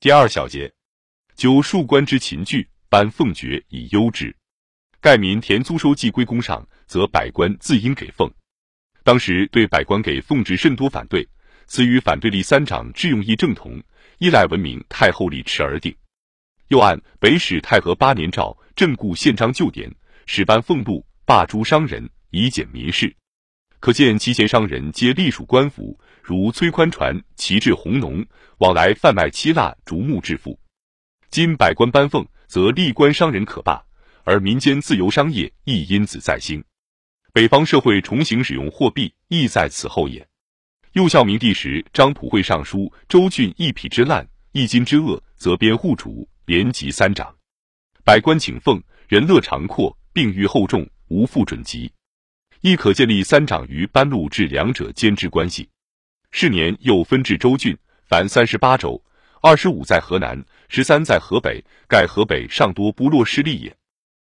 第二小节，就庶官之秦具，颁俸爵以优之。盖民田租收既归公上，则百官自应给俸。当时对百官给俸制甚多反对，此与反对立三长致用意正同，依赖文明太后立持而定。又按北史太和八年诏正固宪章旧典，始颁俸禄，罢诸商人，以减民事。可见其贤商人皆隶属官府，如崔宽传、齐至红农，往来贩卖漆蜡、竹木致富。今百官颁俸，则吏官商人可罢。而民间自由商业亦因此再兴，北方社会重新使用货币亦在此后也。幼孝明帝时，张普会上书周郡一匹之滥，一斤之恶，则编户主，连及三长。百官请俸，人乐长阔，并欲厚重，无复准籍。亦可建立三长于班禄至两者间之关系。是年又分至州郡，凡三十八州，二十五在河南，十三在河北，盖河北尚多部落势力也。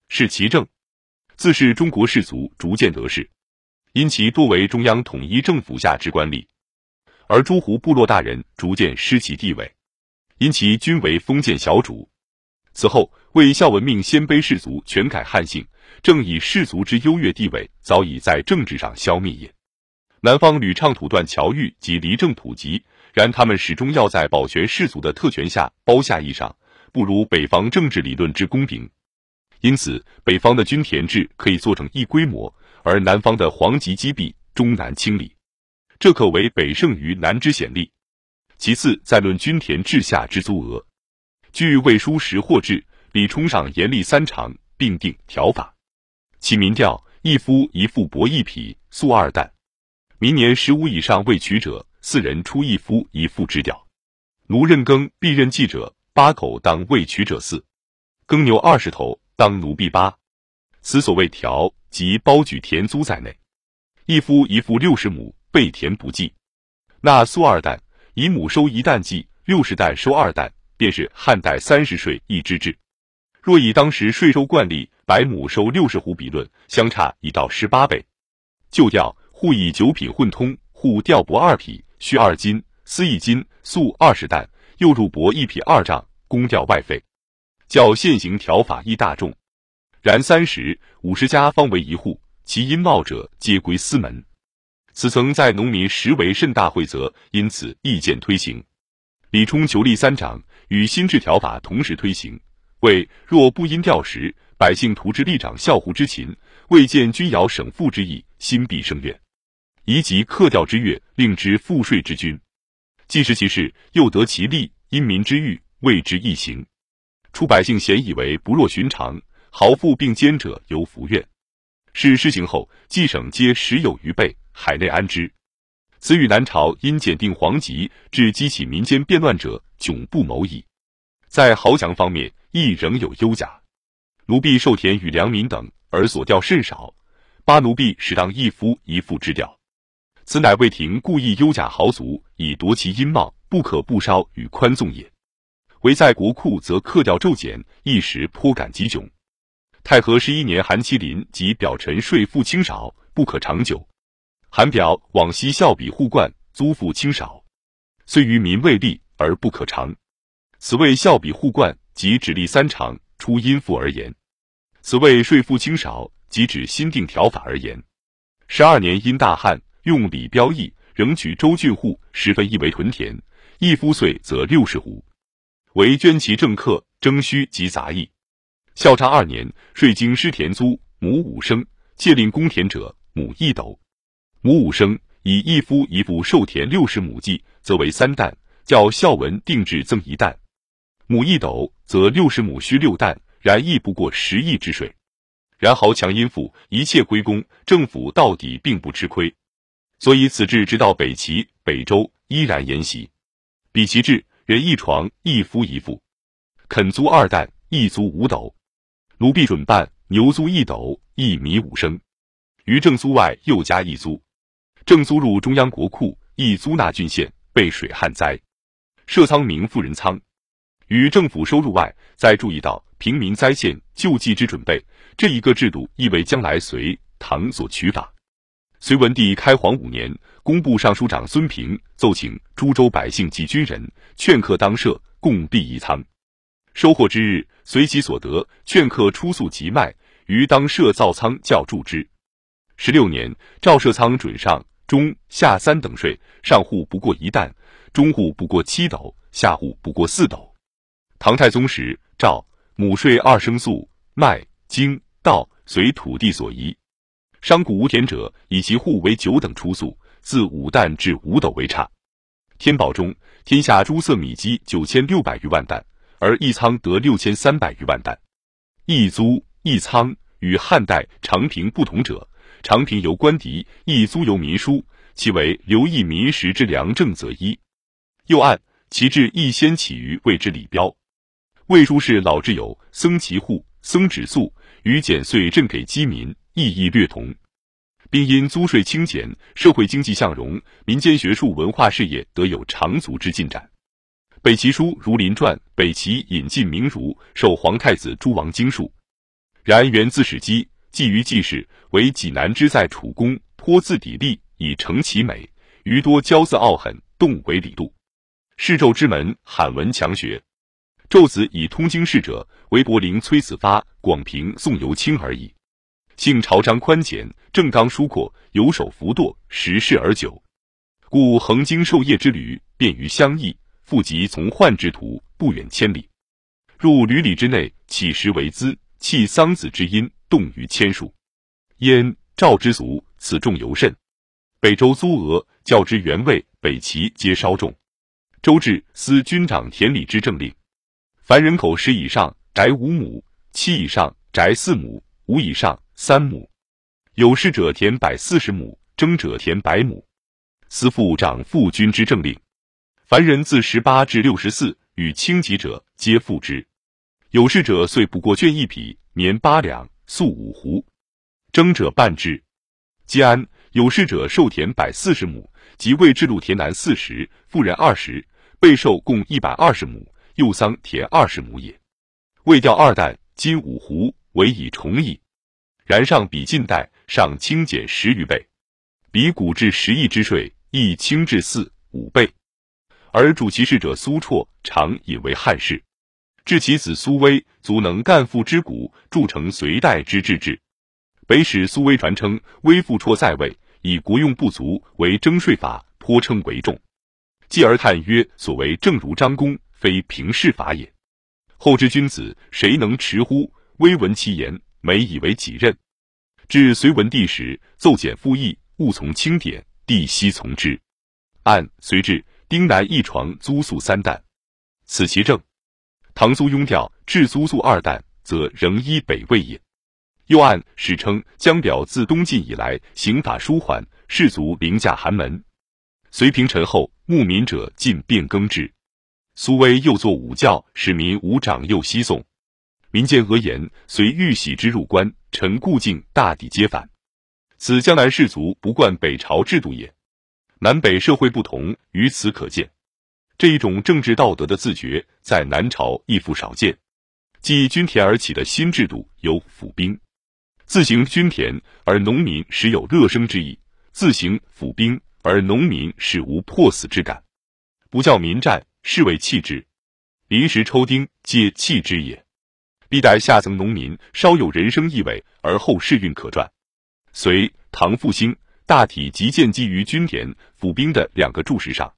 是其政，自是中国士族逐渐得势，因其多为中央统一政府下之官吏，而诸胡部落大人逐渐失其地位，因其均为封建小主。此后，魏孝文命鲜卑士族全改汉姓，正以士族之优越地位早已在政治上消灭也。南方屡倡土断侨域及离政普及，然他们始终要在保全士族的特权下包下义上，不如北方政治理论之公平。因此，北方的均田制可以做成一规模，而南方的黄籍积弊终难清理，这可为北胜于南之显例。其次，再论均田制下之租额，据《魏书·识货志》，李冲上严厉三长，并定条法。其民调：一夫一妇帛一匹，粟二担。明年十五以上未娶者，四人出一夫一妇之调。奴任耕，必任记者，八口当未娶者四。耕牛二十头。当奴婢八，此所谓条，即包举田租在内。一夫一妇六十亩，备田不计。纳粟二担，以亩收一担计，六十担收二担，便是汉代三十税一之制。若以当时税收惯例，百亩收六十斛比论，相差已到十八倍。旧调户以九品混通，户调帛二匹，需二斤，丝一斤，粟二十担，又入帛一匹二丈，公调外费。较现行条法亦大众，然三十五十家方为一户，其因冒者皆归私门。此曾在农民实为甚大会则，因此意见推行。李冲求立三长，与新制条法同时推行。谓若不因调时，百姓图之立长效乎之勤，未见君尧省赋之意，心必生怨。宜即克调之月，令之赋税之君。既食其事，又得其利，因民之欲，谓之易行。出百姓咸以为不若寻常，豪富并兼者犹服怨。是施行后，冀省皆时有余备，海内安之。此与南朝因检定皇籍致激起民间变乱者迥不谋矣。在豪强方面，亦仍有优甲。奴婢受田与良民等，而所调甚少。八奴婢始当一夫一妇之调。此乃魏廷故意优甲豪族，以夺其阴貌，不可不稍与宽纵也。唯在国库，则克调骤减，一时颇感极窘。太和十一年，韩麒麟及表陈税赋轻少，不可长久。韩表往昔孝比户冠，租赋轻少，虽于民未利而不可长。此谓孝比户贯，即指立三长，出阴赋而言；此谓税赋轻少，即指新定条法而言。十二年因大旱，用李标义，仍取州郡户十分一为屯田，一夫岁则六十斛。为捐其政客征虚及杂役。孝昌二年，税经失田租，亩五升，借令公田者，亩一斗。亩五升，以一夫一妇受田六十亩计，则为三担。叫孝文定制增一担，亩一斗，则六十亩需六担，然亦不过十亿之税。然豪强殷富，一切归公，政府到底并不吃亏。所以此制直到北齐、北周依然沿袭。比其制。人一床，一夫一妇，肯租二担，一租五斗；奴婢准办，牛租一斗，一米五升。于正租外又加一租，正租入中央国库，一租纳郡县，备水旱灾，设仓名富人仓。于政府收入外，再注意到平民灾县救济之准备，这一个制度亦为将来隋唐所取法。隋文帝开皇五年，工部尚书长孙平奏请诸州百姓及军人劝客当社，共币一仓。收获之日，随其所得，劝客出粟即卖，于当设造仓较铸之。十六年，赵设仓准上、中、下三等税，上户不过一担，中户不过七斗，下户不过四斗。唐太宗时，赵亩税二升粟、麦、精、稻，随土地所宜。商贾无田者，以其户为九等出粟，自五担至五斗为差。天宝中，天下诸色米积九千六百余万担，而一仓得六千三百余万担。一租一仓与汉代长平不同者，长平由官邸，一租由民书，其为留意民食之良政则一。又按其制亦先起于谓之李标。魏书是老之友僧其户，僧止粟，与减税赈给饥民，意义略同。并因租税轻减，社会经济向荣，民间学术文化事业得有长足之进展。北齐书《儒林传》，北齐引进名儒，受皇太子诸王经术。然源自史记，记于记事，为济南之在楚公，颇自砥砺以成其美，余多骄自傲狠，动为礼度。世胄之门，罕闻强学。胄子以通经事者，为柏林崔子发、广平宋尤卿而已。性朝章宽简，正刚疏阔，游手浮堕，时事而久，故横经授业之旅，便于相异；复及从宦之途，不远千里。入闾里之内，起时为资，弃桑梓之音，动于千数。燕赵之族，此重尤甚。北周苏俄较之原魏、北齐，皆稍重。周至，司军长田里之政令，凡人口十以上，宅五亩；七以上，宅四亩；五以上。三亩，有事者田百四十亩，征者田百亩。司父长父君之政令，凡人自十八至六十四，与轻疾者皆付之。有事者岁不过绢一匹，棉八两，粟五斛。征者半之。皆安有事者受田百四十亩，即未置路田南四十，富人二十，备受共一百二十亩，又桑田二十亩也。未调二旦，今五湖，为以重矣。然上比近代，上轻减十余倍，比古至十亿之税，亦轻至四五倍。而主其事者苏绰，常引为汉室，至其子苏威，足能干父之古，铸成隋代之治制。北史苏威传称，威父绰在位，以国用不足为征税法，颇称为重。继而叹曰：“所谓正如张公，非平事法也。后之君子，谁能持乎？”微闻其言。每以为己任，至隋文帝时，奏简复议，务从轻典，帝悉从之。按隋制，丁南一床租粟三担，此其正。唐租庸调，至租粟二担，则仍依北魏也。又按史称江表自东晋以来，刑法舒缓，士卒凌驾寒门。隋平陈后，牧民者尽变更制。苏威又作武教，使民无长幼西送。民间讹言，随玉玺之入关，臣故境大抵皆反。此江南士族不惯北朝制度也。南北社会不同，于此可见。这一种政治道德的自觉，在南朝亦复少见。继均田而起的新制度有府兵，自行均田而农民时有乐生之意；自行府兵而农民始无迫死之感。不教民战，是为弃之；临时抽丁，皆弃之也。历代下层农民稍有人生意味，而后世运可转。隋唐复兴大体即建基于均田府兵的两个柱石上。